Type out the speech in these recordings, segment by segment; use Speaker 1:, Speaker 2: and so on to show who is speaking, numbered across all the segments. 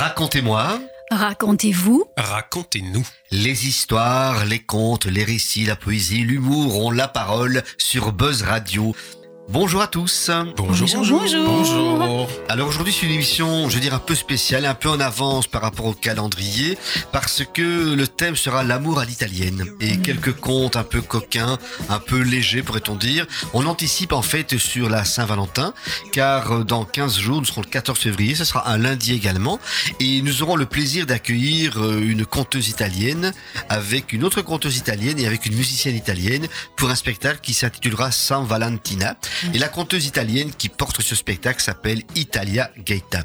Speaker 1: Racontez-moi.
Speaker 2: Racontez-vous.
Speaker 3: Racontez-nous.
Speaker 1: Les histoires, les contes, les récits, la poésie, l'humour ont la parole sur Buzz Radio. Bonjour à tous.
Speaker 3: Bonjour.
Speaker 2: Bonjour, bonjour.
Speaker 3: Bonjour.
Speaker 1: Alors aujourd'hui c'est une émission, je veux dire, un peu spéciale, un peu en avance par rapport au calendrier, parce que le thème sera l'amour à l'italienne. Et quelques contes un peu coquins, un peu légers pourrait-on dire. On anticipe en fait sur la Saint-Valentin, car dans 15 jours, nous serons le 14 février, ce sera un lundi également, et nous aurons le plaisir d'accueillir euh, une conteuse italienne, avec une autre conteuse italienne et avec une musicienne italienne, pour un spectacle qui s'intitulera San Valentina. Et la conteuse italienne qui porte ce spectacle s'appelle Italia Gaeta.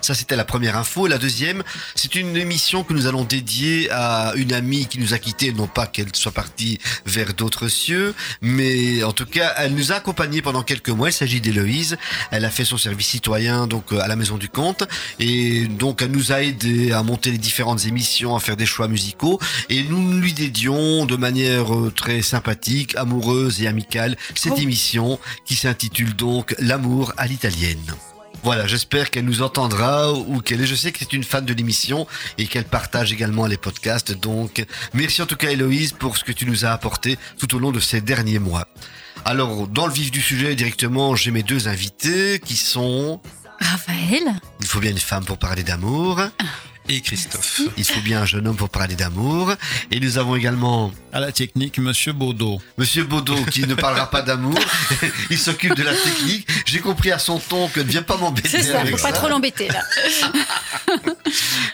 Speaker 1: Ça, c'était la première info. Et la deuxième, c'est une émission que nous allons dédier à une amie qui nous a quittés, non pas qu'elle soit partie vers d'autres cieux, mais en tout cas, elle nous a accompagnés pendant quelques mois. Il s'agit d'Héloïse. Elle a fait son service citoyen, donc, euh, à la Maison du Comte. Et donc, elle nous a aidé à monter les différentes émissions, à faire des choix musicaux. Et nous lui dédions de manière euh, très sympathique, amoureuse et amicale cette
Speaker 2: Oh.
Speaker 1: émission qui s'intitule donc L'amour à l'italienne. Voilà, j'espère qu'elle nous entendra ou qu'elle est. Je sais que c'est une fan de l'émission et qu'elle partage également les podcasts. Donc, merci en tout cas, Héloïse, pour ce que tu nous as apporté tout au long de ces derniers mois. Alors, dans le vif du sujet, directement, j'ai mes deux invités qui sont.
Speaker 2: Raphaël.
Speaker 1: Il faut bien une femme pour parler d'amour.
Speaker 3: Et Christophe.
Speaker 1: Il faut bien un jeune homme pour parler d'amour. Et nous avons également
Speaker 4: À la technique, Monsieur Baudot.
Speaker 1: Monsieur Baudot qui ne parlera pas d'amour. Il s'occupe de la technique. J'ai compris à son ton que ne viens pas m'embêter
Speaker 2: C'est ça,
Speaker 1: avec
Speaker 2: faut pas trop l'embêter là.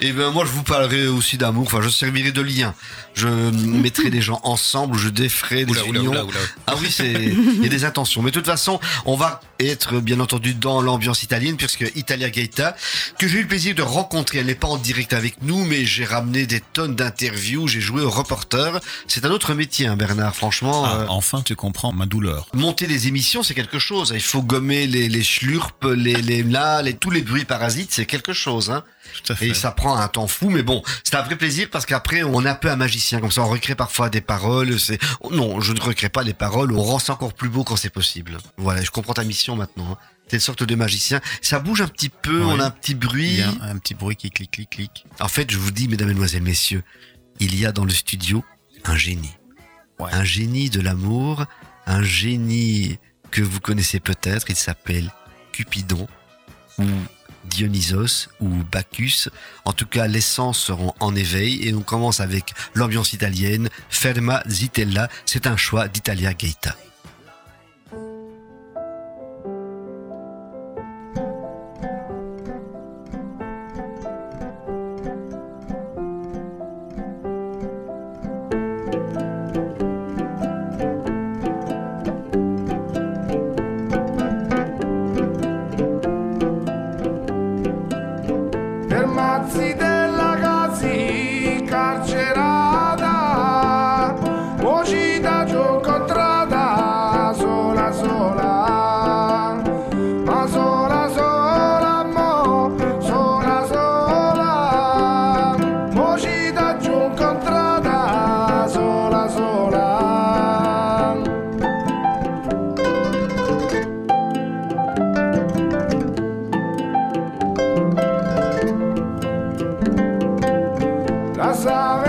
Speaker 1: Et ben moi je vous parlerai aussi d'amour, enfin je servirai de lien. Je mettrai les gens ensemble, je déferai des
Speaker 3: oula,
Speaker 1: unions.
Speaker 3: oula, oula.
Speaker 1: Ah oui, c'est il y a des intentions. Mais de toute façon, on va être bien entendu dans l'ambiance italienne puisque Italia Gaeta que j'ai eu le plaisir de rencontrer, elle n'est pas en direct avec nous mais j'ai ramené des tonnes d'interviews, j'ai joué au reporter. C'est un autre métier hein, Bernard, franchement.
Speaker 4: Ah,
Speaker 1: euh,
Speaker 4: enfin, tu comprends ma douleur.
Speaker 1: Monter des émissions, c'est quelque chose. Il faut gommer les, les schlurps, les, les là, les, tous les bruits parasites, c'est quelque chose. Hein.
Speaker 4: Tout à fait.
Speaker 1: Et ça prend un temps fou, mais bon, c'est un vrai plaisir parce qu'après, on est un peu un magicien, comme ça, on recrée parfois des paroles. C'est non, je ne recrée pas les paroles. On rend ça encore plus beau quand c'est possible. Voilà, je comprends ta mission maintenant. hein. Une sorte de magicien. Ça bouge un petit peu, on a un petit
Speaker 4: Il
Speaker 1: bruit.
Speaker 4: y a un petit bruit qui clique, clique, clique.
Speaker 1: En fait, je vous dis, mesdames, mesdemoiselles, messieurs, il y a dans le studio un génie.
Speaker 4: Ouais.
Speaker 1: Un génie de l'amour, un génie que vous connaissez peut-être. Il s'appelle Cupidon ou Dionysos ou Bacchus. En tout cas, les sens seront en éveil et on commence avec l'ambiance italienne. Ferma Zitella, c'est un choix d'Italia Gaeta. sorry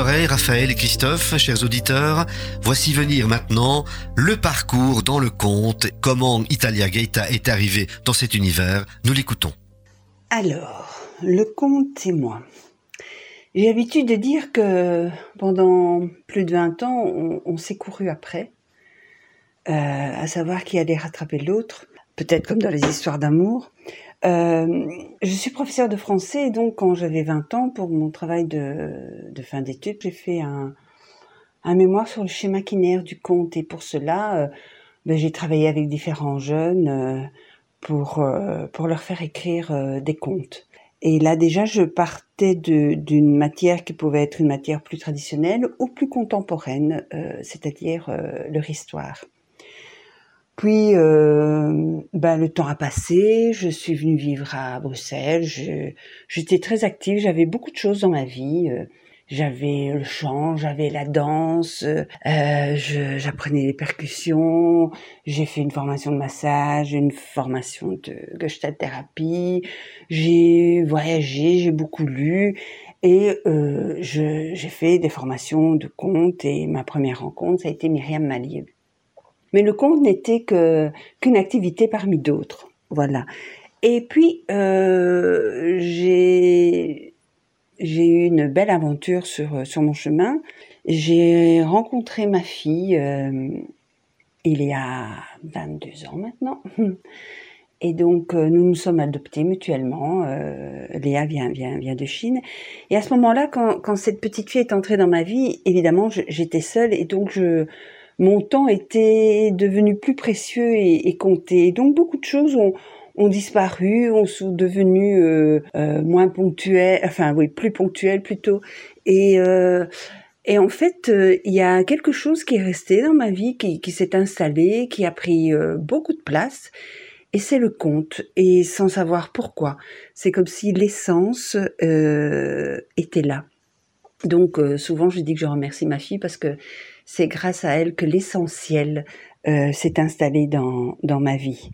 Speaker 1: Raphaël et Christophe, chers auditeurs. Voici venir maintenant le parcours dans le conte, comment Italia Gaeta est arrivée dans cet univers. Nous l'écoutons.
Speaker 5: Alors, le conte et moi. J'ai l'habitude de dire que pendant plus de 20 ans, on, on s'est couru après, euh, à savoir qui allait rattraper l'autre, peut-être comme dans les histoires d'amour. Euh, je suis professeure de français donc quand j'avais 20 ans, pour mon travail de, fin d'études, j'ai fait un, mémoire sur le schéma quinaire du conte et pour cela, euh, ben, j'ai travaillé avec différents jeunes euh, pour, leur faire écrire des contes. Et là déjà, je partais d'une matière qui pouvait être une matière plus traditionnelle ou plus contemporaine, c'est-à-dire leur histoire. Puis, euh, ben, le temps a passé, je suis venue vivre à Bruxelles, j'étais très active, j'avais beaucoup de choses dans ma vie. euh, j'avais le chant, j'avais la danse, euh, j'apprenais les percussions, j'ai fait une formation de massage, une formation de gestalt thérapie, j'ai voyagé, j'ai beaucoup lu et euh, j'ai fait des formations de conte et ma première rencontre, ça a été Myriam Malieb. Mais le conte n'était que qu'une activité parmi d'autres, voilà. Et puis euh, j'ai j'ai eu une belle aventure sur sur mon chemin. J'ai rencontré ma fille euh, il y a 22 ans maintenant. Et donc, euh, nous nous sommes adoptés mutuellement. Léa vient, vient, vient de Chine. Et à ce moment-là, quand, quand cette petite fille est entrée dans ma vie, évidemment, j'étais seule et donc je, mon temps était devenu plus précieux et, et compté. Donc, beaucoup de choses ont, disparu, ont sont euh, euh, moins ponctuelles, enfin oui, plus ponctuelles plutôt. Et, euh, et en fait, euh, il y a quelque chose qui est resté dans ma vie, qui, qui s'est installé, qui a pris beaucoup de place. Et c'est le conte, et sans savoir pourquoi. C'est comme si l'essence était là. Donc souvent je dis que je remercie ma fille parce que c'est grâce à elle que l'essentiel euh, s'est installé dans, dans ma vie.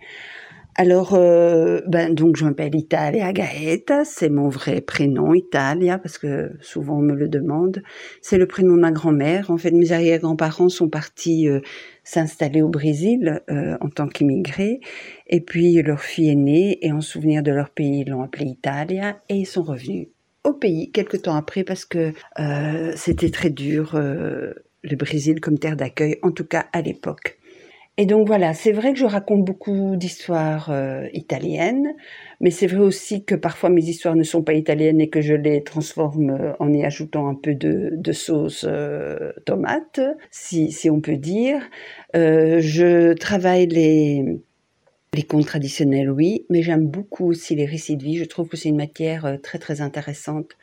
Speaker 5: Alors, euh, ben, donc je m'appelle Italia Gaeta, c'est mon vrai prénom, Italia, parce que souvent on me le demande. C'est le prénom de ma grand-mère. En fait, mes arrière-grands-parents sont partis euh, s'installer au Brésil euh, en tant qu'immigrés. Et puis leur fille est née et en souvenir de leur pays, ils l'ont appelée Italia et ils sont revenus au pays quelques temps après parce que euh, c'était très dur euh, le Brésil comme terre d'accueil, en tout cas à l'époque. Et donc voilà, c'est vrai que je raconte beaucoup d'histoires euh, italiennes, mais c'est vrai aussi que parfois mes histoires ne sont pas italiennes et que je les transforme euh, en y ajoutant un peu de, sauce euh, tomate, si, si on peut dire. Je travaille les, les contes traditionnels, oui, mais j'aime beaucoup aussi les récits de vie. Je trouve que c'est une matière très très intéressante.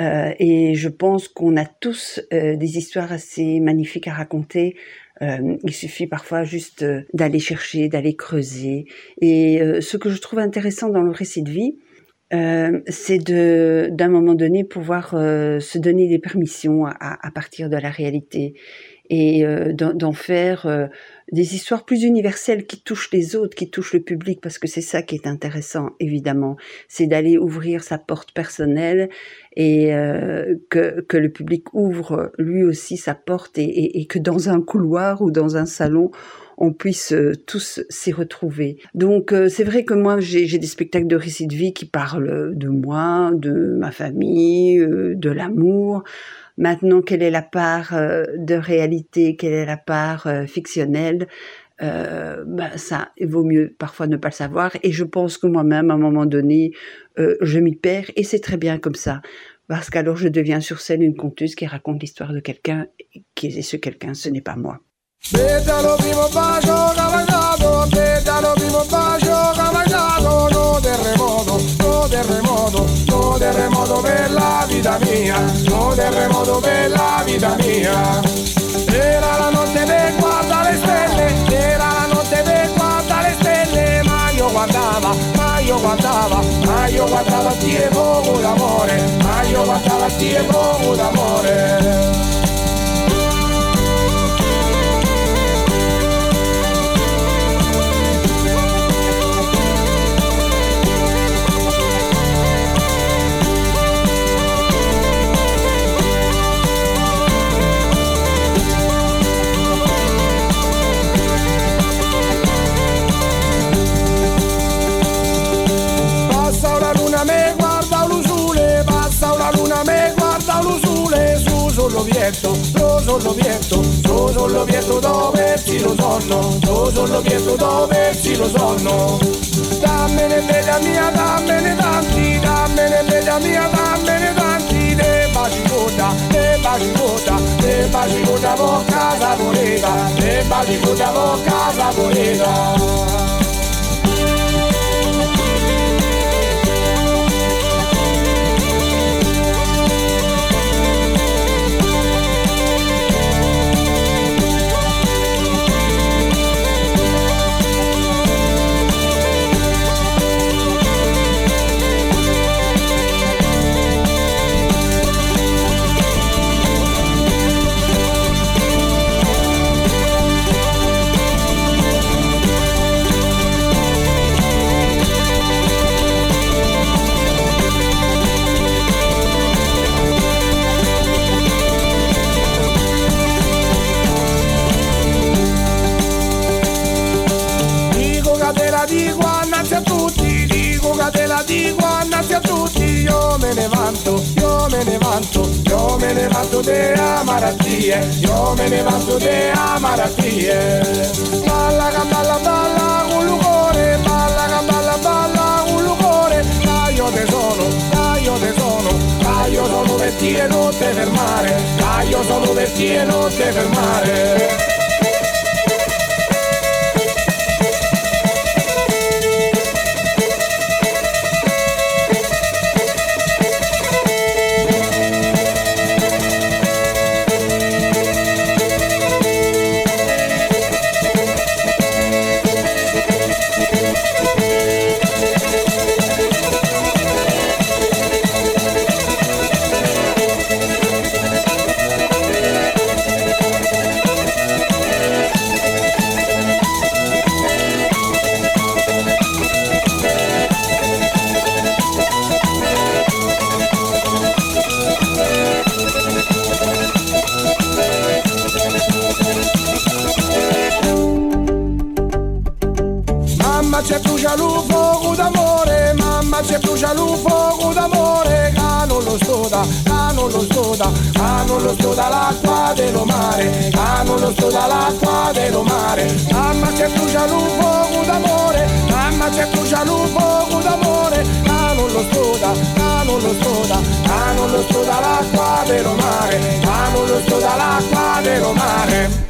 Speaker 5: Euh, et je pense qu'on a tous euh, des histoires assez magnifiques à raconter. Euh, il suffit parfois juste d'aller chercher, d'aller creuser. Et ce que je trouve intéressant dans le récit de vie, c'est de, d'un moment donné, pouvoir se donner des permissions à, partir de la réalité et d'en, faire des histoires plus universelles qui touchent les autres, qui touchent le public, parce que c'est ça qui est intéressant, évidemment. C'est d'aller ouvrir sa porte personnelle et euh, que, que le public ouvre lui aussi sa porte et, et, et que dans un couloir ou dans un salon, on puisse euh, tous s'y retrouver. Donc euh, c'est vrai que moi j'ai des spectacles de récits de vie qui parlent de moi, de ma famille, euh, de l'amour. Maintenant, quelle est la part euh, de réalité, quelle est la part euh, fictionnelle ben, ça, il vaut mieux parfois ne pas le savoir. Et je pense que moi-même, à un moment donné, je m'y perds et c'est très bien comme ça. Parce qu'alors je deviens sur scène une conteuse qui raconte l'histoire de quelqu'un, qui est ce quelqu'un, ce n'est pas moi.
Speaker 6: Per la vita mia, no terremoto per la vita mia. Era la notte per guardare le stelle, era la notte per guardare le stelle, ma io guardava, ma io guardava, ma io guardava a te poco d'amore, ma io guardava a te poco d'amore. l'Ovieto, solo l'Ovieto, lo l'Ovieto dove si lo sonno, sono, lo l'Ovieto dove si lo sonno. Dammene bella mia, dammene tanti, dammene bella mia, dammene tanti, de bacicota, de bacicota, de bacicota vo casa voleva, de bacicota vo casa voleva. me levanto, yo me levanto, yo me levanto de amar a ti, eh. yo me levanto de amar a ti. Eh. Bala, bala, bala, un lugore, bala, bala, bala, un lugore, caio de sono, caio de sono, caio sono del cielo, te del mare, eh. caio sono del cielo, te del mare. Eh. Dello mare, lo dello mare. Mamma c'è d'amore, mamma c'è d'amore, lo lo lo dello mare, lo dello mare.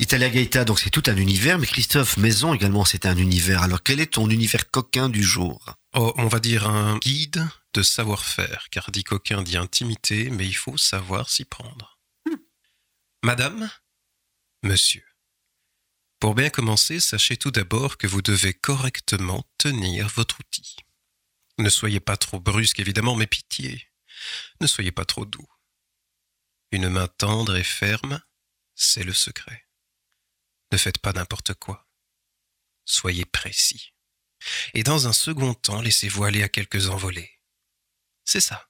Speaker 1: Italia Gaeta, donc c'est tout un univers, mais Christophe Maison également, c'est un univers. Alors quel est ton univers coquin du jour?
Speaker 3: Oh, on va dire un guide de savoir-faire, car dit coquin dit intimité, mais il faut savoir s'y prendre. Madame, monsieur, pour bien commencer, sachez tout d'abord que vous devez correctement tenir votre outil. Ne soyez pas trop brusque, évidemment, mais pitié. Ne soyez pas trop doux. Une main tendre et ferme, c'est le secret. Ne faites pas n'importe quoi. Soyez précis. Et dans un second temps, laissez-vous aller à quelques envolées. C'est ça.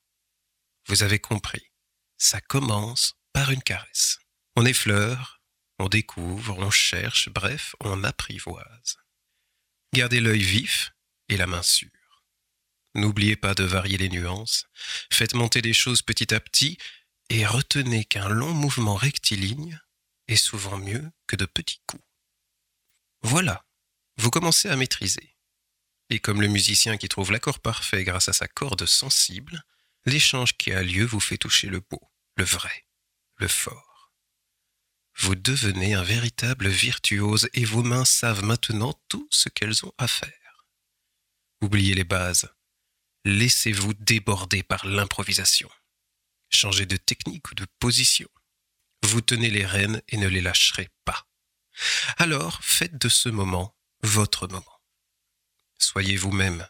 Speaker 3: Vous avez compris. Ça commence par une caresse. On effleure, on découvre, on cherche, bref, on apprivoise. Gardez l'œil vif et la main sûre. N'oubliez pas de varier les nuances, faites monter les choses petit à petit et retenez qu'un long mouvement rectiligne est souvent mieux que de petits coups. Voilà, vous commencez à maîtriser. Et comme le musicien qui trouve l'accord parfait grâce à sa corde sensible, l'échange qui a lieu vous fait toucher le beau, le vrai, le fort. Vous devenez un véritable virtuose et vos mains savent maintenant tout ce qu'elles ont à faire. Oubliez les bases. Laissez-vous déborder par l'improvisation. Changez de technique ou de position. Vous tenez les rênes et ne les lâcherez pas. Alors faites de ce moment votre moment. Soyez vous-même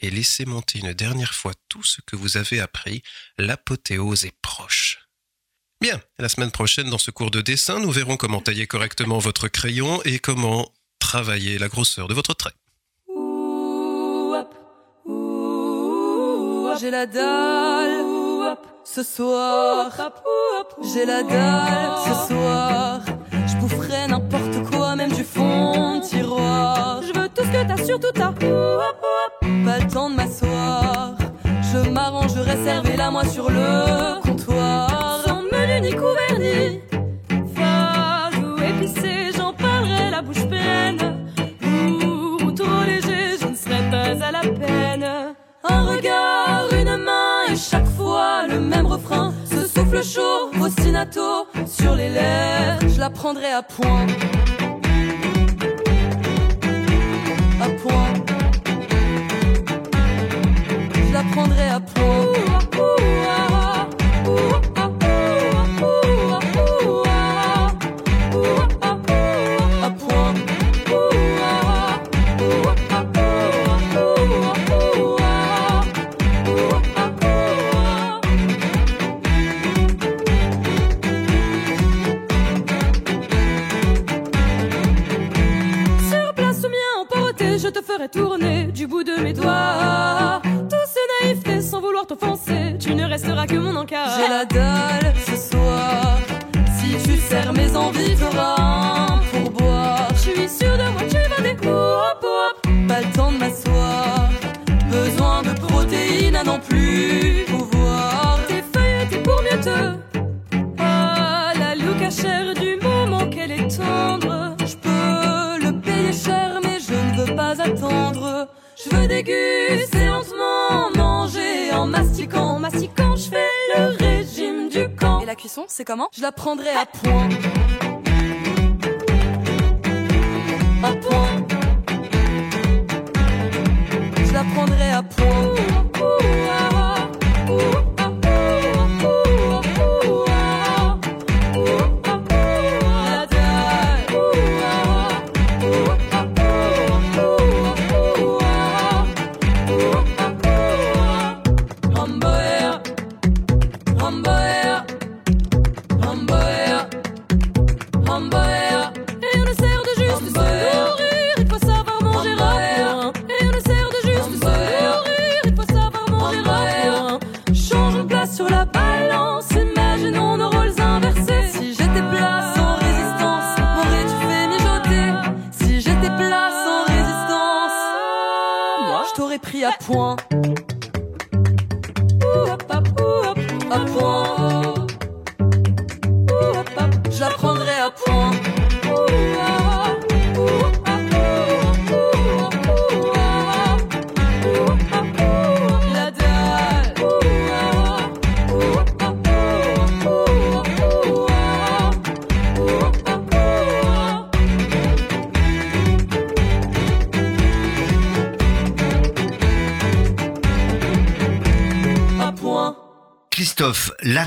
Speaker 3: et laissez monter une dernière fois tout ce que vous avez appris. L'apothéose est proche. Bien, la semaine prochaine, dans ce cours de dessin, nous verrons comment tailler correctement votre crayon et comment travailler la grosseur de votre trait.
Speaker 7: J'ai la dalle ce soir. J'ai la dalle ce soir. Je boufferai n'importe quoi, même du fond de tiroir. Je veux tout ce que t'as, surtout t'as. Pas le temps de m'asseoir. Je m'arrangerai, servez-la moi sur le comptoir vernis. Ou épicé, j'en parlerai la bouche pleine. Ou trop léger, je ne serai pas à la peine. Un regard, une main, et chaque fois le même refrain. Ce souffle chaud, ostinato, sur les lèvres, je la prendrai à point. À point. Je la prendrai à point. Du bout de mes doigts. Tout ce naïveté sans vouloir t'offenser, tu ne resteras que mon encart. J'ai la dalle ce soir. Si tu serres mes envies, t'auras un pourboire. Je suis sûre de moi, tu vas des hop hop. Pas le temps de m'asseoir. Besoin de protéines à non plus c'est comment Je la prendrai à point. À point. Je la prendrai à point. tomboy.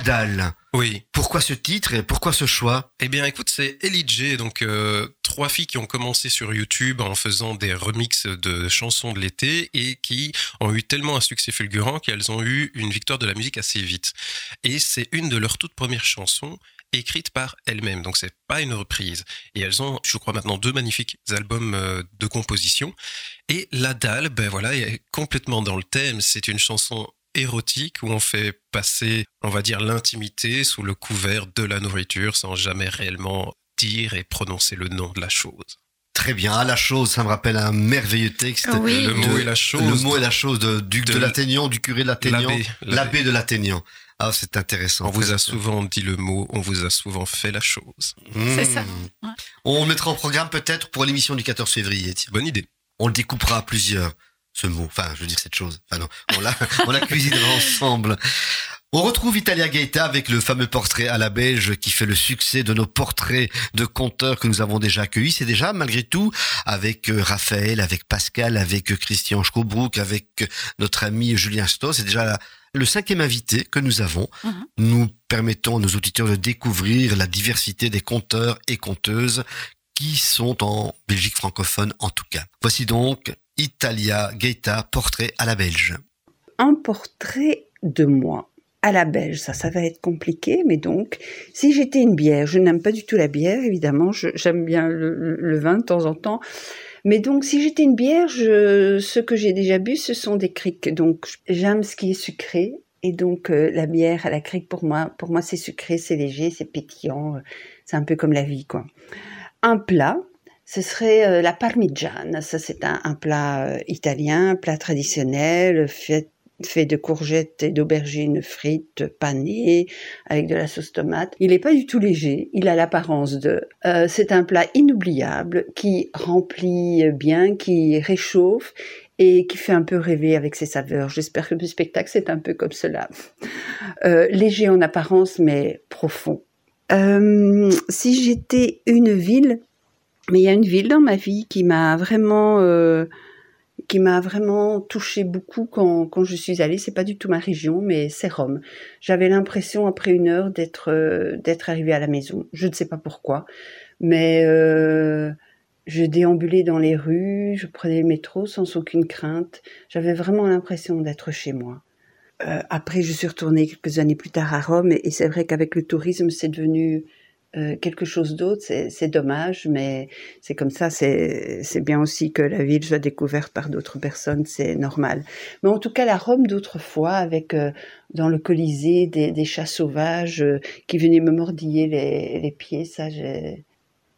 Speaker 7: Dalle.
Speaker 3: Oui.
Speaker 1: Pourquoi ce titre et pourquoi ce choix?
Speaker 3: Eh bien, écoute, c'est Ellie J, donc euh, trois filles qui ont commencé sur YouTube en faisant des remixes de chansons de l'été et qui ont eu tellement un succès fulgurant qu'elles ont eu une victoire de la musique assez vite. Et c'est une de leurs toutes premières chansons écrites par elles-mêmes, donc c'est pas une reprise. Et elles ont, je crois maintenant, deux magnifiques albums euh, de composition. Et La Dalle, ben voilà, est complètement dans le thème. C'est une chanson érotique où on fait passer, on va dire, l'intimité sous le couvert de la nourriture sans jamais réellement dire et prononcer le nom de la chose.
Speaker 1: Très bien, ah, la chose, ça me rappelle un merveilleux texte.
Speaker 2: Oui.
Speaker 3: Le mot et la chose.
Speaker 1: Le mot et la chose de, du, de,
Speaker 3: de
Speaker 1: l'Athénian, du curé de l'Athénian.
Speaker 3: L'abbé,
Speaker 1: de l'Athénian. Ah, c'est intéressant.
Speaker 3: On vous a souvent dit le mot, on vous a souvent fait la chose.
Speaker 1: Mmh.
Speaker 2: C'est ça. Ouais.
Speaker 1: On le mettra en programme peut-être pour l'émission du 14 février. tiens.
Speaker 3: Bonne idée.
Speaker 1: On le découpera à plusieurs, ce mot. Enfin, je veux dire cette chose. Enfin non, on la, on la cuisinera ensemble. On retrouve Italia Gaeta avec le fameux portrait à la belge qui fait le succès de nos portraits de conteurs que nous avons déjà accueillis. C'est déjà, malgré tout, avec euh, Raphaël, avec Pascal, avec euh, Christian Schkobrook, avec euh, notre ami Julien Stoss. C'est déjà la- le cinquième invité que nous avons.
Speaker 2: Mhm.
Speaker 1: Nous permettons à nos auditeurs de découvrir la diversité des conteurs et conteuses qui sont en Belgique francophone en tout cas. Voici donc Italia Gaeta, portrait à la belge.
Speaker 5: un portrait de moi à la belge. Ça, ça va être compliqué, mais donc, si j'étais une bière, je n'aime pas du tout la bière, évidemment, j'aime bien le, vin de temps en temps. Mais donc, si j'étais une bière, ce que j'ai déjà bu, ce sont des criques. Donc, j'aime ce qui est sucré. Et donc, euh, la bière à la crique, pour moi, pour moi, c'est sucré, c'est léger, c'est pétillant. euh, C'est un peu comme la vie, quoi. Un plat, ce serait euh, la parmigiana. Ça, c'est un, plat euh, italien, plat traditionnel, fait, de courgettes et d'aubergines frites, panées, avec de la sauce tomate. Il n'est pas du tout léger, il a l'apparence de... Euh, c'est un plat inoubliable qui remplit bien, qui réchauffe et qui fait un peu rêver avec ses saveurs. J'espère que le spectacle, c'est un peu comme cela. Léger en apparence, mais profond. Si j'étais une ville, mais il y a une ville dans ma vie qui m'a vraiment, euh, vraiment touché beaucoup quand, quand je suis allée. C'est pas du tout ma région, mais c'est Rome. J'avais l'impression après une heure d'être euh, arrivée à la maison. Je ne sais pas pourquoi, mais euh, je déambulais dans les rues, je prenais le métro sans aucune crainte. J'avais vraiment l'impression d'être chez moi. Après, je suis retournée quelques années plus tard à Rome, et c'est vrai qu'avec le tourisme, c'est devenu euh, quelque chose d'autre. C'est dommage, mais c'est comme ça. C'est bien aussi que la ville soit découverte par d'autres personnes, c'est normal. Mais en tout cas, la Rome d'autrefois, avec euh, dans le Colisée des, des chats sauvages euh, qui venaient me mordiller les, les pieds, ça,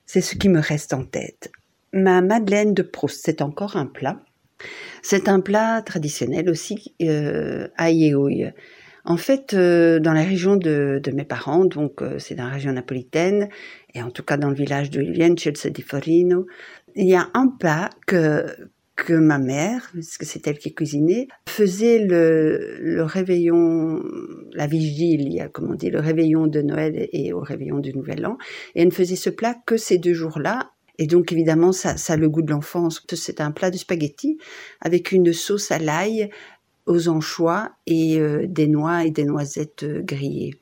Speaker 5: c'est ce qui me reste en tête. Ma Madeleine de Proust, c'est encore un plat. C'est un plat traditionnel aussi euh, à Yeouille. En fait, euh, dans la région de, mes parents, donc euh, c'est dans la région napolitaine, et en tout cas dans le village d'où ils viennent, Celso di Forino, il y a un plat que que ma mère, parce que c'est elle qui cuisinait, faisait le, réveillon, la vigile, comme on dit, le réveillon de Noël et au réveillon du Nouvel An. Et elle ne faisait ce plat que ces deux jours-là. Et donc, évidemment, ça, ça a le goût de l'enfance. C'est un plat de spaghetti avec une sauce à l'ail, aux anchois et euh, des noix et des noisettes euh, grillées.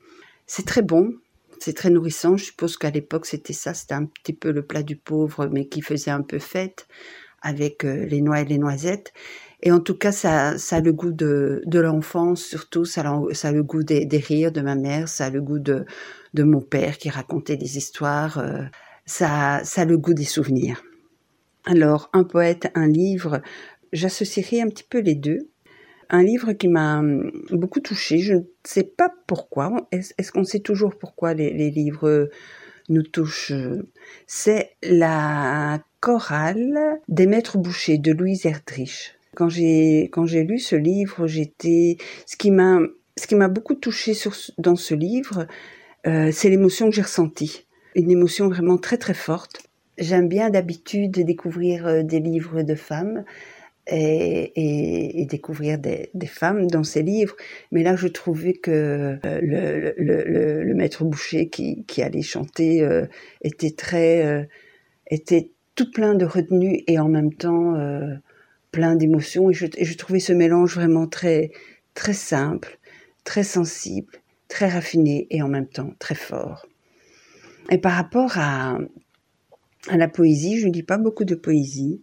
Speaker 5: C'est très bon. C'est très nourrissant. Je suppose qu'à l'époque, c'était ça. C'était un petit peu le plat du pauvre, mais qui faisait un peu fête avec euh, les noix et les noisettes. Et en tout cas, ça, ça a le goût de, l'enfance, surtout, ça, a- le goût des, rires de ma mère, ça a le goût de, mon père qui racontait des histoires, ça, ça a le goût des souvenirs. Alors, un poète, un livre, j'associerai un petit peu les deux. Un livre qui m'a hum, beaucoup touchée, je ne sais pas pourquoi, est-ce qu'on sait toujours pourquoi les, livres nous touchent euh, C'est la chorale des maîtres bouchers de Louise Erdrich. Quand j'ai lu ce livre, j'étais ce qui m'a ce qui m'a beaucoup touché sur ce- dans ce livre, euh, c'est l'émotion que j'ai ressentie, une émotion vraiment très très forte. J'aime bien d'habitude découvrir euh, des livres de femmes et, découvrir des, femmes dans ces livres, mais là je trouvais que euh, le, maître boucher qui, allait chanter euh, était très euh, était tout plein de retenue et en même temps plein d'émotions. Et et je trouvais ce mélange vraiment très très simple, très sensible, très raffiné et en même temps très fort. Et par rapport à, à la poésie, je ne lis pas beaucoup de poésie,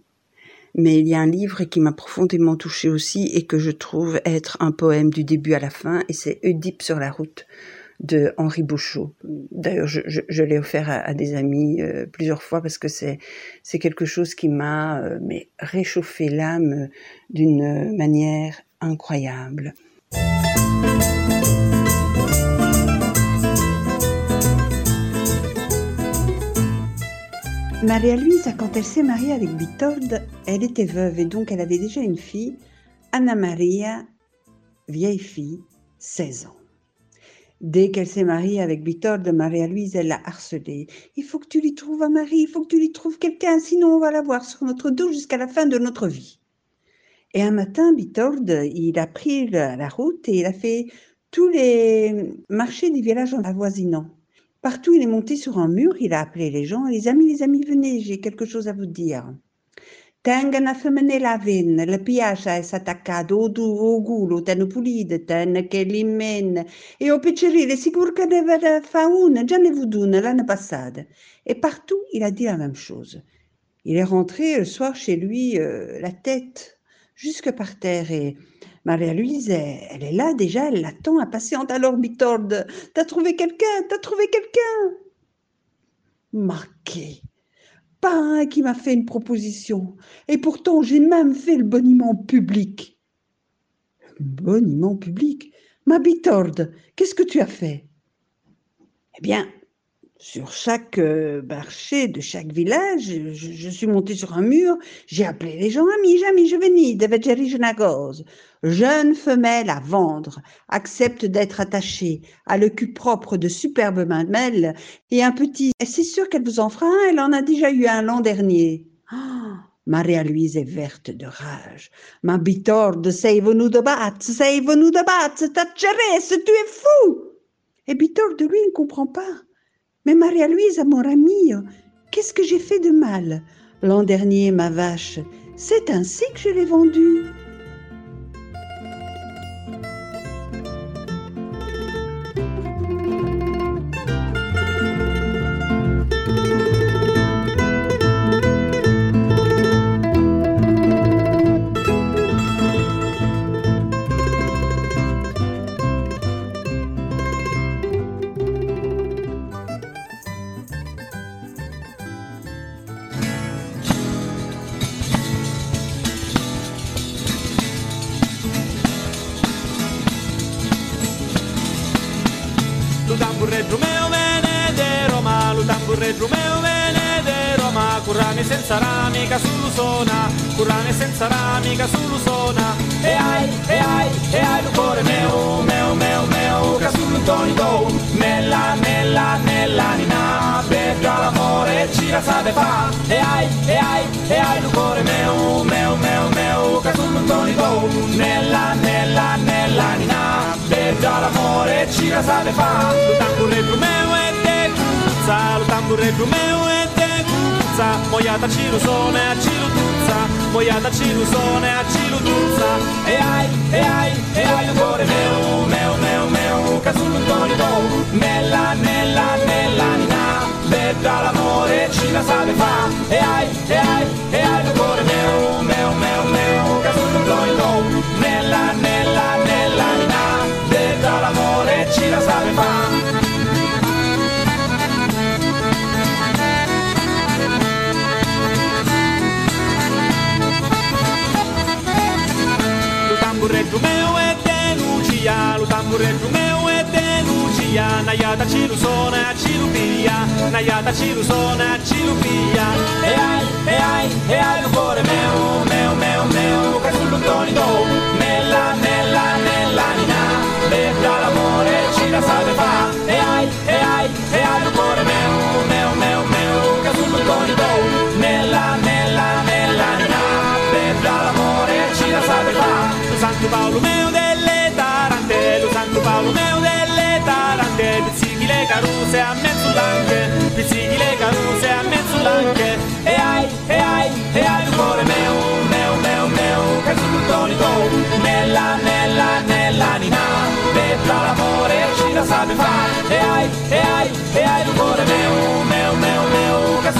Speaker 5: mais il y a un livre qui m'a profondément touchée aussi et que je trouve être un poème du début à la fin, et c'est Oedipe sur la route de Henri Bouchot. D'ailleurs, je, l'ai offert à, à des amis euh, plusieurs fois parce que c'est c'est quelque chose qui m'a euh, mais réchauffé l'âme d'une manière incroyable. Maria-Louise, quand elle s'est mariée avec Vitorde, elle était veuve et donc elle avait déjà une fille, Anna Maria, vieille fille, 16 ans. Dès qu'elle s'est mariée avec Vitorde, Maria-Louise, elle l'a harcelée. Il faut que tu lui trouves un mari, il faut que tu lui trouves quelqu'un, sinon on va l'avoir sur notre dos jusqu'à la fin de notre vie. Et un matin, Vitorde, il a pris la, route et il a fait tous les marchés des villages avoisinants. Partout, il est monté sur un mur, il a appelé les gens. Les amis, les amis, venez, j'ai quelque chose à vous dire. Tenga na femene la vin, le piace è attaccato o tu o gulo, tenu pulite, ten che li men. E au piccerile, sicur che deve fa una, già ne vudune l'année passée. Et partout, il a dit la même chose. Il est rentré le soir chez lui, euh, la tête jusque par terre et Maria-Louise, elle, est là déjà, elle l'attend impatiente. Alors, Bitorde, t'as trouvé quelqu'un, t'as trouvé quelqu'un Marqué. Pas un qui m'a fait une proposition. Et pourtant, j'ai même fait le boniment public. Le boniment public Ma Bitorde, qu'est-ce que tu as fait? Eh bien, sur chaque euh, marché de chaque village, je, je suis montée sur un mur, j'ai appelé les gens, amis, amis, je venais de. Jeune femelle à vendre, accepte d'être attachée, a le cul propre de superbes mamelles et un petit. Et c'est sûr qu'elle vous en fera un, elle en a déjà eu un l'an dernier. Ah, Maria-Louise est verte de rage. Ma bitorde, sei venuto pazzo, sei venuto pazzo, Tacceresse, tu es fou! Et bitorde, lui, ne comprend pas. Mais Maria-Louise, mon ami, qu'est-ce que j'ai fait de mal? L'an dernier, ma vache, c'est ainsi que je l'ai vendue.
Speaker 8: uetecuzza Moiata cirusone a cirutuzza Moiata cirusone a cirutuzza E ai, e ai, e ai ancora meu, meu, meu, meu Casulluntoni do, nella, nella, nella nina Bella l'amore ci la sape fa. E ai, e ai, e ai ancora meu, meu, meu, meu Casulluntoni do, nella, nella, nella nina Bella l'amore ci la sape fa. do meu é eterno tá é dia, luta por do meu eterno dia. Nayada tá tiro zona, é tiro pia, Nayada tá tiro zona, tiro pia. E ai, e ai, e ai, o cuore meu, meu, meu, meu, che sull'ottonico, nella, nella, nell'anima, berta l'amore ci la sape fa. E ai, e ai, e ai, o cuore meu, meu, meu, meu, che do. Paolo meo delle tarante, lu Santo Paolo meo delle tarante, pizzichi le caruse a mezzo lanche, pizzichi le a mezzo lanche. E ai, e ai, e ai, lu cuore meo, meo, meo, meo, che sull'untoni do, nella, nella, nell'anima, bevga l'amore ci la sa de fa. E ai, e ai, e ai, lu cuore meo, meo, meo, meo, che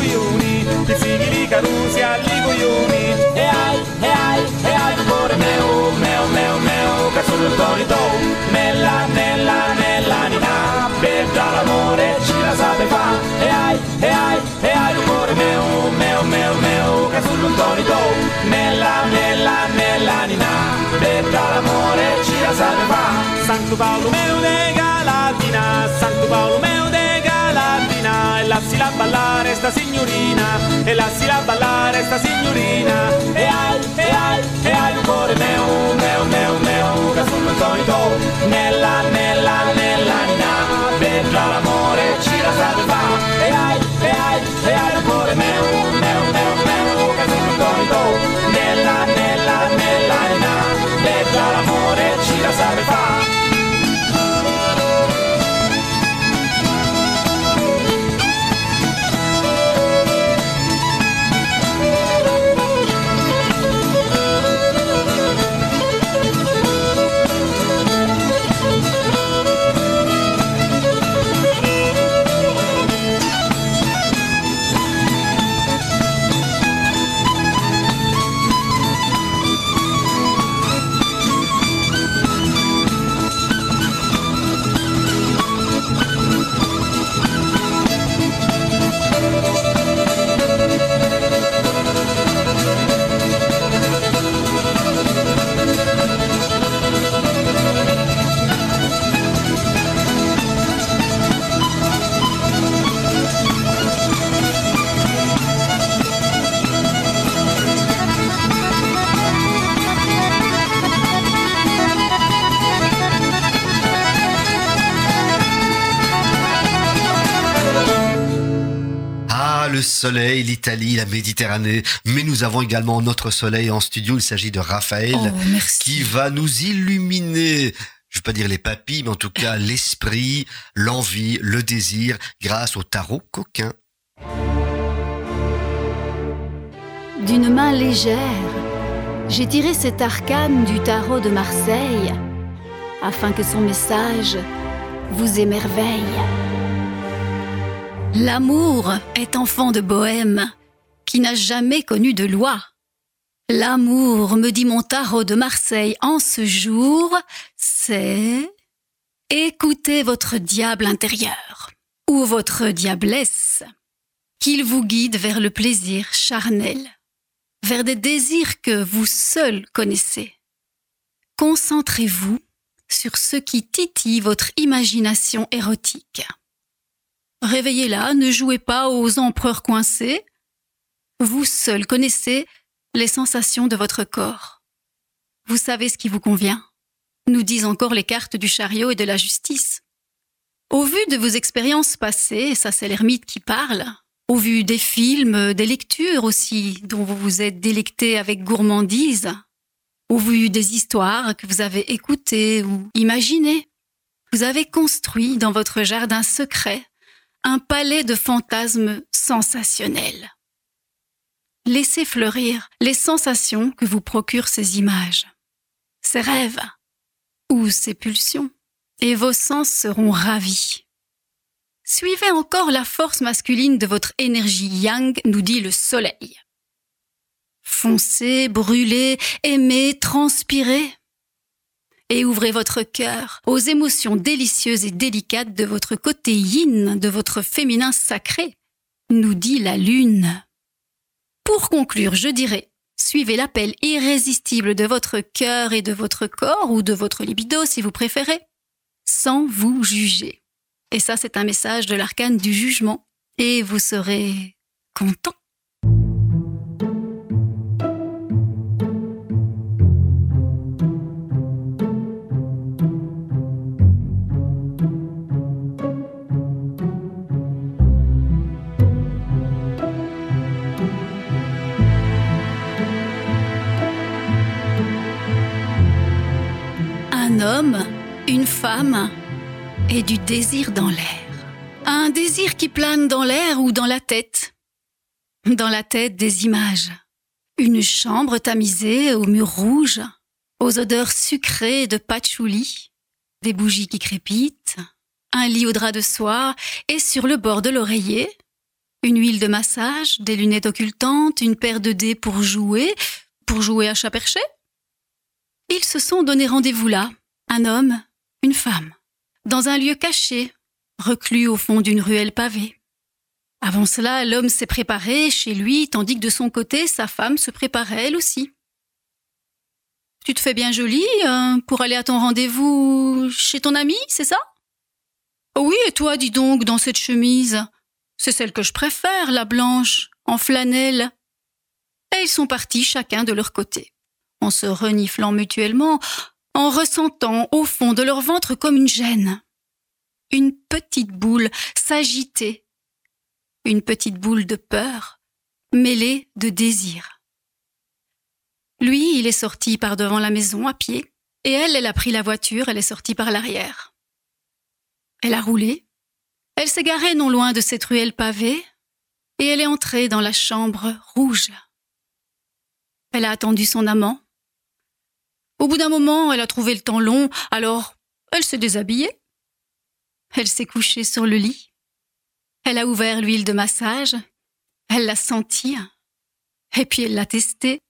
Speaker 8: coglioni, i figli di Carusia li coglioni. E ai, e ai, e ai, amore meo, meo, meo, meo, cazzo del torito, nella, nella, nella nina, bella l'amore, ci la sape fa. E ai, e ai, e ai, amore meo, meo, meo, meo, cazzo del torito, nella, nella, nella nina, bella l'amore, ci la sape fa. Santo Paolo meo de Galatina, Santo Paolo meo lassila ballare sta signorina, e lassila ballare sta signorina. E hai, e hai, e hai un cuore meo, meo, meo, che sono il solito, nella, nella, nell'anima, vedrà l'amore, ci la sa. E hai, e hai, e hai un cuore.
Speaker 1: Le soleil, l'Italie, la Méditerranée, mais nous avons également notre soleil en studio. Il s'agit de Raphaël
Speaker 2: Oh,
Speaker 1: qui va nous illuminer. Je veux pas dire les papilles, mais en tout cas l'esprit, l'envie, le désir, grâce au tarot coquin.
Speaker 2: D'une main légère, j'ai tiré cet arcane du tarot de Marseille afin que son message vous émerveille. L'amour est enfant de bohème qui n'a jamais connu de loi. L'amour, me dit mon tarot de Marseille en ce jour, c'est écoutez votre diable intérieur ou votre diablesse, qu'il vous guide vers le plaisir charnel vers des désirs que vous seul connaissez. Concentrez-vous sur ce qui titille votre imagination érotique. Réveillez-la, ne jouez pas aux empereurs coincés. Vous seul connaissez les sensations de votre corps. Vous savez ce qui vous convient, nous disent encore les cartes du chariot et de la justice. Au vu de vos expériences passées, ça c'est l'ermite qui parle, au vu des films, des lectures aussi, dont vous vous êtes délecté avec gourmandise, au vu des histoires que vous avez écoutées ou imaginées. Vous avez construit dans votre jardin secret un palais de fantasmes sensationnels. Laissez fleurir les sensations que vous procurent ces images, ces rêves ou ces pulsions, et vos sens seront ravis. Suivez encore la force masculine de votre énergie yang, nous dit le soleil. Foncez, brûlez, aimez, transpirez. Et ouvrez votre cœur aux émotions délicieuses et délicates de votre côté yin, de votre féminin sacré, nous dit la lune. Pour conclure, je dirais, suivez l'appel irrésistible de votre cœur et de votre corps, ou de votre libido si vous préférez, sans vous juger. Et ça, c'est un message de l'arcane du jugement. Et vous serez content. Homme, une femme et du désir dans l'air. Un désir qui plane dans l'air ou dans la tête. Dans la tête des images. Une chambre tamisée aux murs rouges, aux odeurs sucrées de patchouli, des bougies qui crépitent, un lit au drap de soie et sur le bord de l'oreiller, une huile de massage, des lunettes occultantes, une paire de dés pour jouer, pour jouer à chat perché. Ils se sont donné rendez-vous là, un homme, une femme dans un lieu caché, reclus au fond d'une ruelle pavée. Avant cela, l'homme s'est préparé chez lui, tandis que de son côté, sa femme se préparait elle aussi. Tu te fais bien jolie euh, pour aller à ton rendez-vous chez ton ami, c'est ça Oui, et toi, dis donc, dans cette chemise C'est celle que je préfère, la blanche, en flanelle. Et ils sont partis chacun de leur côté, en se reniflant mutuellement, en ressentant au fond de leur ventre comme une gêne. Une petite boule s'agitait. Une petite boule de peur, mêlée de désir. Lui, il est sorti par devant la maison à pied, et elle, elle a pris la voiture, elle est sortie par l'arrière. Elle a roulé, elle s'est garée non loin de cette ruelle pavée, et elle est entrée dans la chambre rouge. Elle a attendu son amant, au bout d'un moment, elle a trouvé le temps long, alors elle s'est déshabillée. Elle s'est couchée sur le lit. Elle a ouvert l'huile de massage. Elle l'a sentie. Et puis elle l'a testée.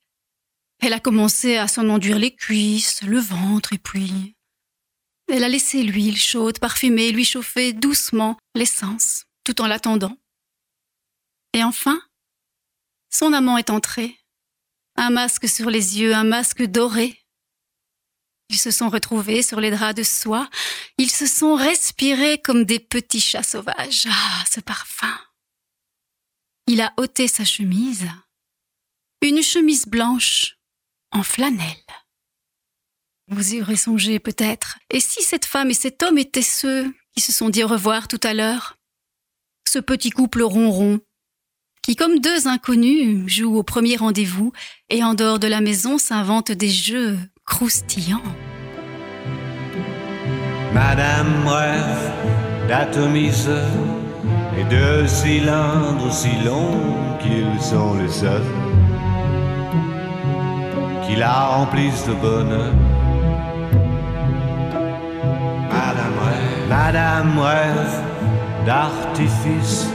Speaker 2: Elle a commencé à s'en enduire les cuisses, le ventre, et puis elle a laissé l'huile chaude, parfumée, lui chauffer doucement l'essence, tout en l'attendant. Et enfin, son amant est entré. Un masque sur les yeux, un masque doré, ils se sont retrouvés sur les draps de soie. Ils se sont respirés comme des petits chats sauvages. Ah, ce parfum. Il a ôté sa chemise. Une chemise blanche en flanelle. Vous y aurez songé peut-être. Et si cette femme et cet homme étaient ceux qui se sont dit au revoir tout à l'heure? Ce petit couple ronron qui, comme deux inconnus, jouent au premier rendez-vous et en dehors de la maison s'inventent des jeux croustillants.
Speaker 9: Madame rêve d'atomiseur et de cylindres aussi longs qu'ils sont les seuls qui la remplissent de bonheur. Madame rêve, Madame rêve d'artifices,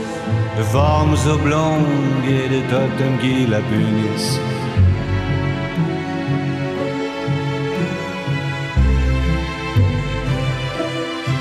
Speaker 9: de formes oblongues et de totems qui la punissent.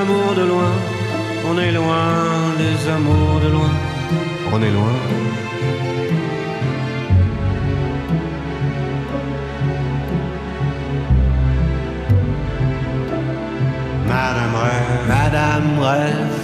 Speaker 9: amours de loin, on est loin des amours de loin, on est loin. Madame rêve, Madame rêve.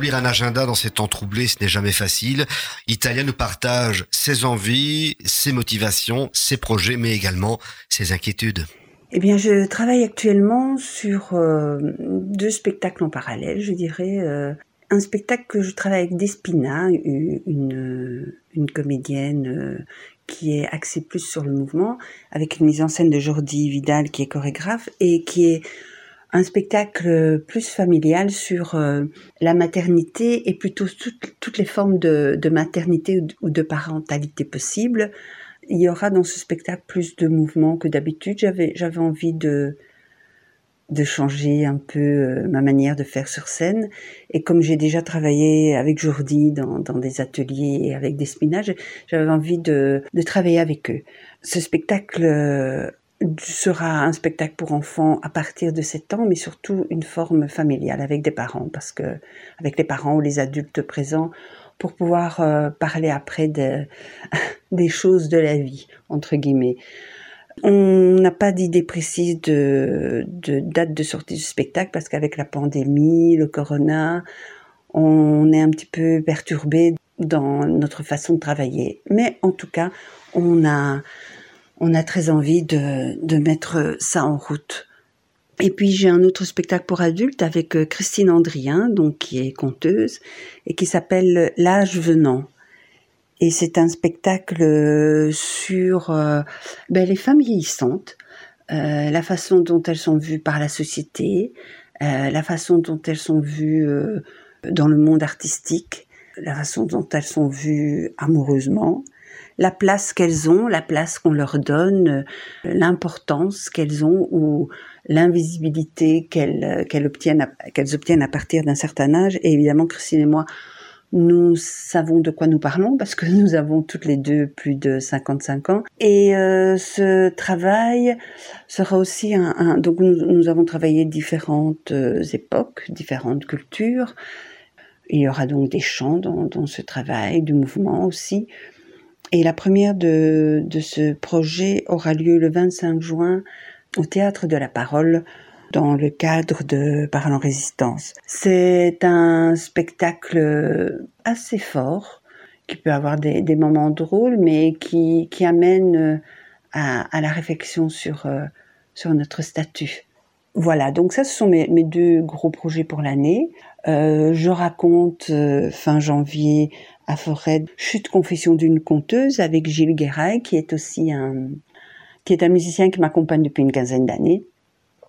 Speaker 1: Établir un agenda dans ces temps troublés, ce n'est jamais facile. Italia nous partage ses envies, ses motivations, ses projets, mais également ses inquiétudes.
Speaker 5: Eh bien, je travaille actuellement sur euh, deux spectacles en parallèle, je dirais. euh, un spectacle que je travaille avec Despina, une, comédienne euh, qui est axée plus sur le mouvement, avec une mise en scène de Jordi Vidal qui est chorégraphe et qui est un spectacle plus familial sur euh, la maternité et plutôt toutes, les formes de, maternité ou de- ou de parentalité possibles, Il y aura dans ce spectacle plus de mouvements que d'habitude. J'avais, j'avais envie de, de changer un peu euh, ma manière de faire sur scène. Et comme j'ai déjà travaillé avec Jordi dans, dans des ateliers et avec des spinages, j'avais envie de, de travailler avec eux. Ce spectacle euh, sera un spectacle pour enfants à partir de 7 ans, mais surtout une forme familiale avec des parents, parce que avec les parents ou les adultes présents, pour pouvoir euh, parler après de, des choses de la vie, entre guillemets. On n'a pas d'idée précise de date de sortie du spectacle parce qu'avec la pandémie, le corona, on est un petit peu perturbé dans notre façon de travailler. Mais en tout cas, on a, on a très envie de, mettre ça en route. Et puis j'ai un autre spectacle pour adultes avec euh, Christine Andrien, donc qui est conteuse, et qui s'appelle L'âge venant. Et c'est un spectacle euh, sur euh, ben, les femmes vieillissantes, la façon dont elles sont vues par la société, la façon dont elles sont vues dans le monde artistique, la façon dont elles sont vues amoureusement, la place qu'elles ont, la place qu'on leur donne, euh, l'importance qu'elles ont ou l'invisibilité qu'elles qu'elles obtiennent, à- qu'elles obtiennent à partir d'un certain âge. Et évidemment, Christine et moi, nous savons de quoi nous parlons parce que nous avons toutes les deux plus de 55 ans. Et euh, ce travail sera aussi un... donc nous, avons travaillé différentes euh, époques, différentes cultures. Il y aura donc des chants dans ce travail, du mouvement aussi. Et la première de, ce projet aura lieu le 25 juin au Théâtre de la Parole dans le cadre de Parole en résistance. C'est un spectacle assez fort qui peut avoir des, moments drôles mais qui, amène euh, à, la réflexion sur, euh, sur notre statut. Voilà, donc ça ce sont mes, deux gros projets pour l'année. Euh, je raconte fin janvier à Forêt Chute confession d'une conteuse avec Gilles Guérail qui est aussi un qui est un musicien qui m'accompagne depuis une quinzaine d'années.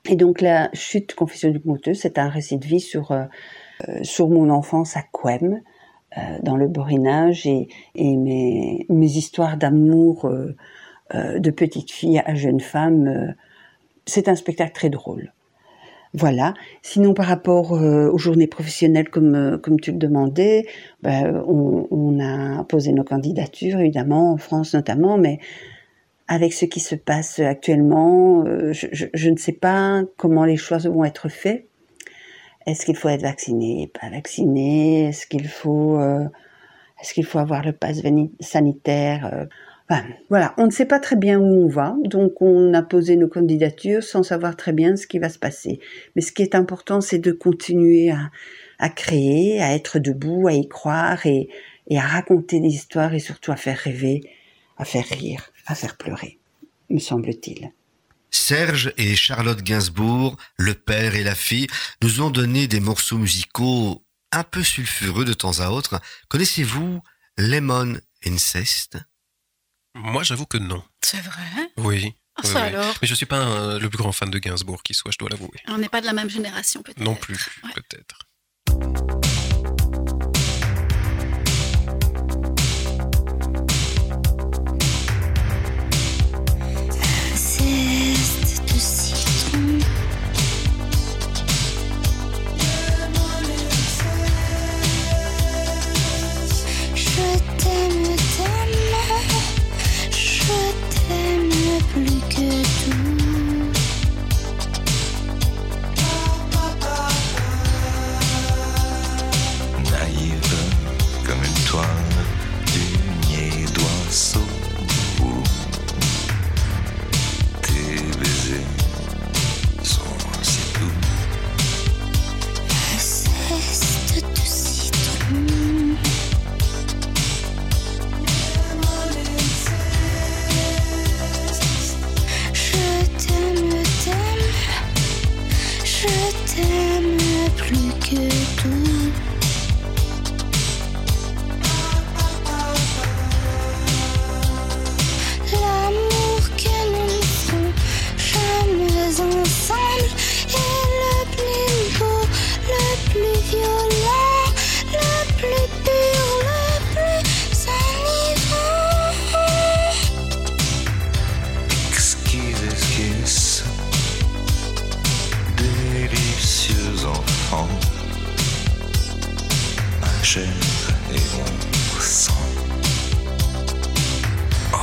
Speaker 5: Et donc la chute confession d'une conteuse, c'est un récit de vie sur euh, sur mon enfance à Couem, euh, dans le Borinage et, et mes, mes histoires d'amour euh, euh, de petite fille à jeune femme. c'est un spectacle très drôle. Voilà. Sinon, par rapport euh, aux journées professionnelles, comme, euh, comme tu le demandais, ben, on, a posé nos candidatures, évidemment, en France notamment, mais avec ce qui se passe actuellement, euh, je, ne sais pas comment les choix vont être faits. Est-ce qu'il faut être vacciné, pas vacciné? Est-ce qu'il faut, est-ce faut avoir le pass sanitaire voilà, on ne sait pas très bien où on va, donc on a posé nos candidatures sans savoir très bien ce qui va se passer. Mais ce qui est important, c'est de continuer à, à créer, à être debout, à y croire et, et à raconter des histoires et surtout à faire rêver, à faire rire, à faire pleurer, me semble-t-il.
Speaker 1: Serge et Charlotte Gainsbourg, le père et la fille, nous ont donné des morceaux musicaux un peu sulfureux de temps à autre. Connaissez-vous Lemon Incest?
Speaker 3: Moi, j'avoue que non.
Speaker 2: C'est vrai?
Speaker 3: Oui.
Speaker 2: Ah,
Speaker 3: oui,
Speaker 2: ça
Speaker 3: oui.
Speaker 2: alors?
Speaker 3: Mais je suis pas un- le plus grand fan de Gainsbourg qui soit, je dois l'avouer.
Speaker 2: On n'est pas de la même génération, peut-être.
Speaker 3: Non plus,
Speaker 2: Ouais.
Speaker 3: peut-être.
Speaker 10: Et mon sang. Oh,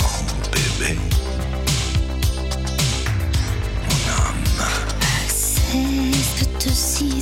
Speaker 10: mon bébé, mon âme.
Speaker 11: Cesse de citron.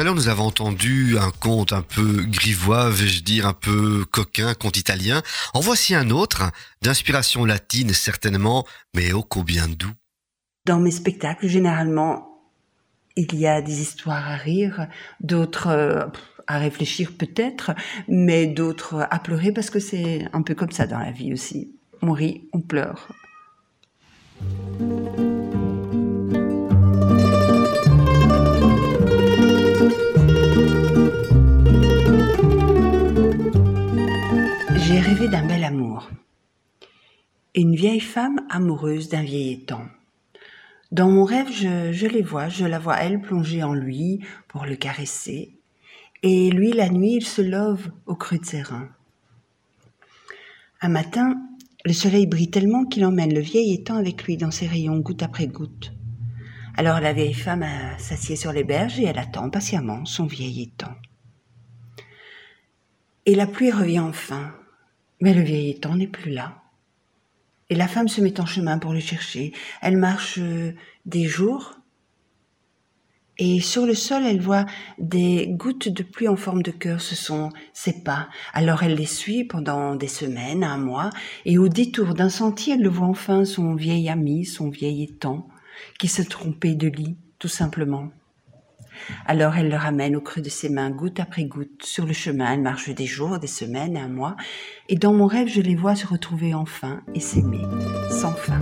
Speaker 1: À l'heure, nous avons entendu un conte un peu grivois, vais-je dire, un peu coquin, conte italien. En voici un autre, d'inspiration latine certainement, mais ô combien doux.
Speaker 5: Dans mes spectacles, généralement, il y a des histoires à rire, d'autres euh, à réfléchir peut-être, mais d'autres à pleurer parce que c'est un peu comme ça dans la vie aussi. On rit, on pleure. D'un bel amour. Une vieille femme amoureuse d'un vieil étang. Dans mon rêve, je, je les vois, je la vois elle plongée en lui pour le caresser, et lui la nuit il se love au creux de ses reins. Un matin, le soleil brille tellement qu'il emmène le vieil étang avec lui dans ses rayons goutte après goutte. Alors la vieille femme s'assied sur les berges et elle attend patiemment son vieil étang. Et la pluie revient enfin, mais le vieil étang n'est plus là. Et la femme se met en chemin pour le chercher. Elle marche euh, des jours. Et sur le sol, elle voit des gouttes de pluie en forme de cœur. Ce sont ses pas. Alors elle les suit pendant des semaines, un mois. Et au détour d'un sentier, elle le voit enfin, son vieil ami, son vieil étang. qui se trompaient de lit, tout simplement. Alors elle le ramène au creux de ses mains, goutte après goutte. Sur le chemin, elle marche des jours, des semaines, un mois, et dans mon rêve, je les vois se retrouver enfin et s'aimer, sans fin.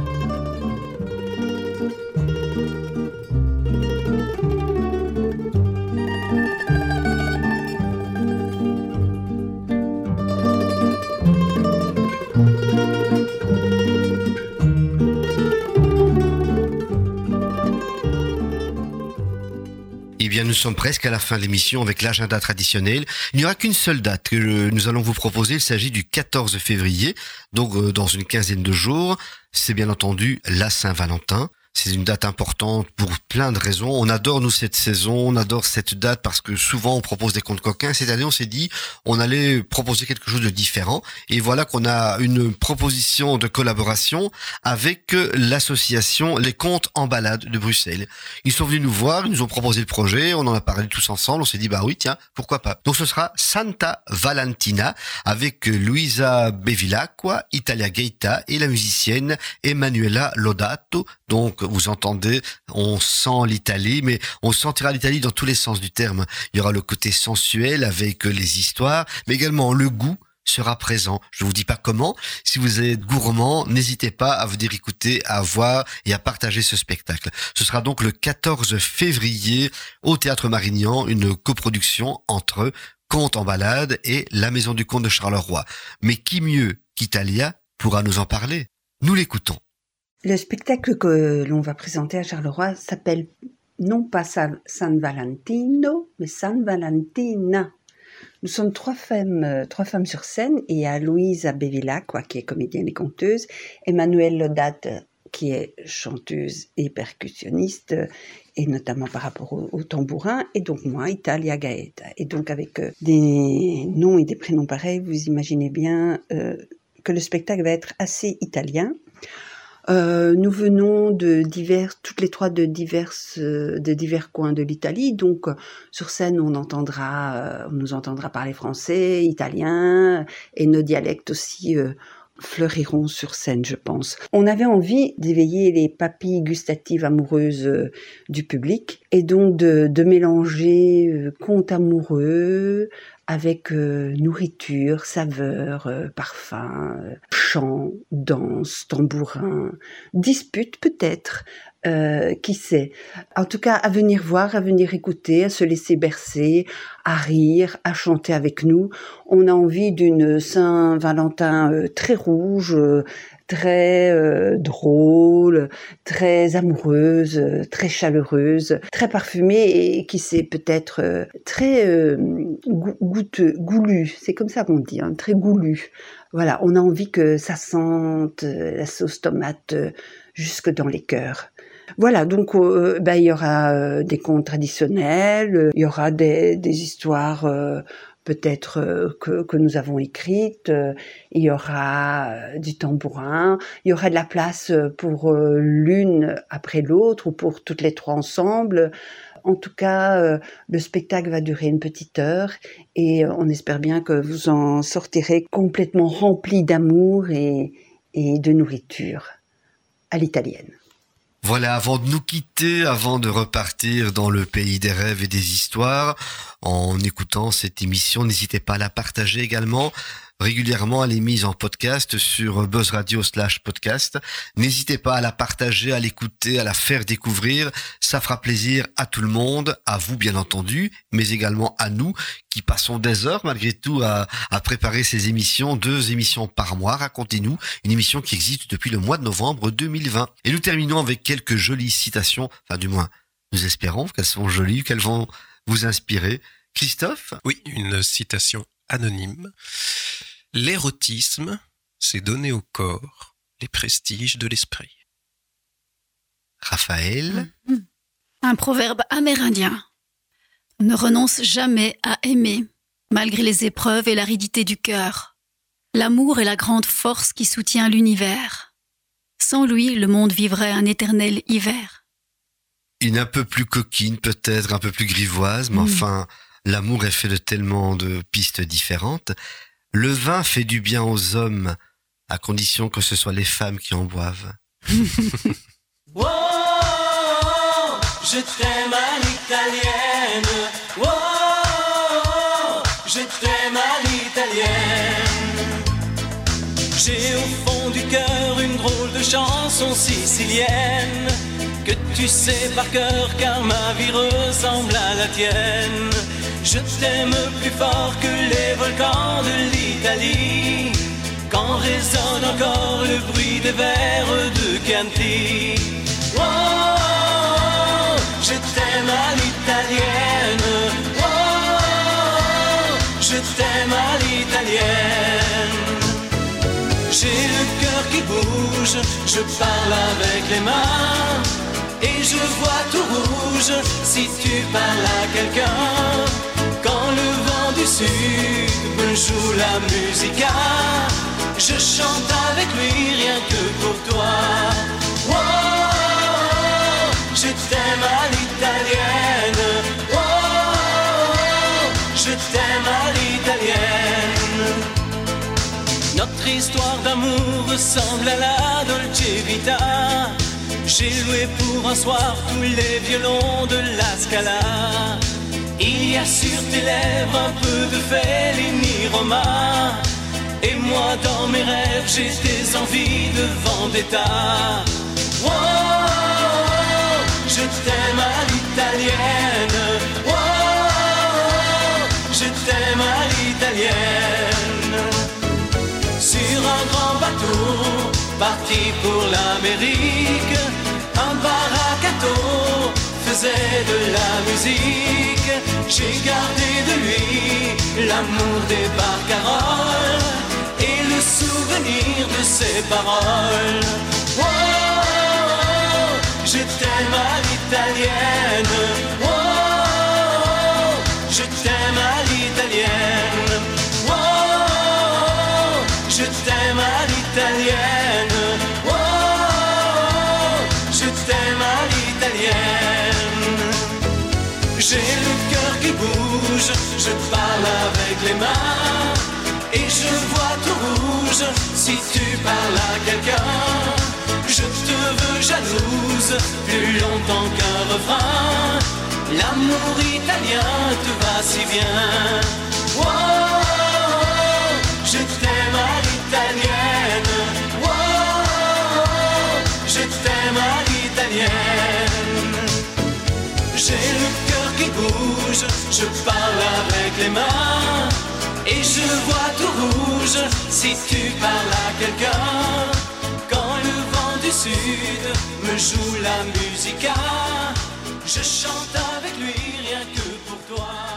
Speaker 1: Nous sommes presque à la fin de l'émission avec l'agenda traditionnel. Il n'y aura qu'une seule date que nous allons vous proposer. Il s'agit du 14 février, donc euh, dans une quinzaine de jours. C'est bien entendu la Saint-Valentin. C'est une date importante pour plein de raisons. On adore nous cette saison, on adore cette date parce que souvent on propose des contes coquins. Cette année, on s'est dit on allait proposer quelque chose de différent. Et voilà qu'on a une proposition de collaboration avec l'association Les Contes en Balade de Bruxelles. Ils sont venus nous voir, ils nous ont proposé le projet, on en a parlé tous ensemble. On s'est dit bah oui tiens pourquoi pas. Donc ce sera Santa Valentina avec Luisa Bevilacqua, Italia Gaeta et la musicienne Emanuela Lodato. Donc vous entendez, on sent l'Italie, mais on sentira l'Italie dans tous les sens du terme. Il y aura le côté sensuel avec euh, les histoires, mais également le goût sera présent. Je ne vous dis pas comment. Si vous êtes gourmand, n'hésitez pas à venir écouter, à voir et à partager ce spectacle. Ce sera donc le 14 février au Théâtre Marignan, une coproduction entre Conte en balade et la Maison du Comte de Charleroi. Mais qui mieux qu'Italia pourra nous en parler? Nous l'écoutons.
Speaker 5: Le spectacle que l'on va présenter à Charleroi s'appelle non pas San Valentino, mais San Valentina. Nous sommes trois femmes, euh, trois femmes sur scène. Il y a Louisa Bevilla, quoi, qui est comédienne et conteuse, Emmanuelle Lodat, qui est chanteuse et percussionniste, et notamment par rapport au, au tambourin, et donc moi, Italia Gaeta. Et donc avec euh, des noms et des prénoms pareils, vous imaginez bien euh, que le spectacle va être assez italien. Euh, nous venons de divers, toutes les trois de divers, euh, de divers coins de l'Italie. Donc, sur scène, on entendra, euh, on nous entendra parler français, italien, et nos dialectes aussi euh, fleuriront sur scène, je pense. On avait envie d'éveiller les papilles gustatives amoureuses euh, du public, et donc de, de mélanger euh, contes amoureux avec euh, nourriture, saveur, euh, parfum, chant, danse, tambourin, dispute peut-être, euh, qui sait? En tout cas, à venir voir, à venir écouter, à se laisser bercer, à rire, à chanter avec nous. On a envie d'une Saint-Valentin euh, très rouge, euh, très drôle, très amoureuse, très chaleureuse, très parfumée et qui sait peut-être très goûteux, goulu. C'est comme ça qu'on dit, hein, très goulu. Voilà, on a envie que ça sente la sauce tomate jusque dans les cœurs. Voilà, donc ben, il y aura euh, des contes traditionnels, euh, il y aura des, des histoires peut-être que, que nous avons écrites, euh, il y aura du tambourin, il y aura de la place pour l'une après l'autre ou pour toutes les trois ensemble. En tout cas, le spectacle va durer une petite heure et on espère bien que vous en sortirez complètement rempli d'amour et, et de nourriture à l'italienne.
Speaker 1: Voilà, avant de nous quitter, avant de repartir dans le pays des rêves et des histoires, en écoutant cette émission, n'hésitez pas à la partager également. Régulièrement, elle est mise en podcast sur Buzz Radio slash podcast. N'hésitez pas à la partager, à l'écouter, à la faire découvrir. Ça fera plaisir à tout le monde, à vous bien entendu, mais également à nous qui passons des heures malgré tout à, à préparer ces émissions, deux émissions par mois. Racontez-nous une émission qui existe depuis le mois de novembre 2020. Et nous terminons avec quelques jolies citations, enfin du moins, nous espérons qu'elles sont jolies, qu'elles vont vous inspirer. Christophe?
Speaker 3: Oui, une citation anonyme. L'érotisme, c'est donner au corps les prestiges de l'esprit.
Speaker 1: Raphaël
Speaker 2: Un proverbe amérindien. Ne renonce jamais à aimer, malgré les épreuves et l'aridité du cœur. L'amour est la grande force qui soutient l'univers. Sans lui, le monde vivrait un éternel hiver.
Speaker 1: Une un peu plus coquine peut-être, un peu plus grivoise, mais
Speaker 2: Mm.
Speaker 1: enfin, l'amour est fait de tellement de pistes différentes. Le vin fait du bien aux hommes, à condition que ce soit les femmes qui en boivent.
Speaker 8: Whoa,
Speaker 12: je t'aime à l'italienne. Oh, je t'aime à. J'ai au fond du cœur une drôle de chanson sicilienne que tu sais par cœur car ma vie ressemble à la tienne. Je t'aime plus fort que les volcans de l'Italie quand résonne encore le bruit des vers de Chianti. Oh, je t'aime à l'italienne. Oh, je t'aime à l'italienne. J'ai le cœur qui bouge, je parle avec les mains et je vois tout rouge si tu parles à quelqu'un. Sud me joue la musica, je chante avec lui rien que pour toi. Oh, je t'aime à l'italienne. Oh, je t'aime à l'italienne. Notre histoire d'amour ressemble à la Dolce Vita. J'ai loué pour un soir tous les violons de la Scala. Il y a sur tes lèvres un peu de Fellini Roma. Et moi dans mes rêves j'ai des envies de vendetta. Oh, je t'aime à l'italienne. Oh, je t'aime à l'italienne. Sur un grand bateau, parti pour l'Amérique, faisait de la musique. J'ai gardé de lui l'amour des barcaroles et le souvenir de ses paroles. Oh, je t'aime à je parle avec les mains et je vois tout rouge si tu parles à quelqu'un. Je te veux jalouse plus longtemps qu'un refrain. L'amour italien te va si bien. Oh, je t'aime à l'italienne. Oh, je t'aime à l'italienne. J'ai le je parle avec les mains. Et je vois tout rouge si tu parles à quelqu'un. Quand le vent du sud me joue la musica, je chante avec lui rien que pour toi.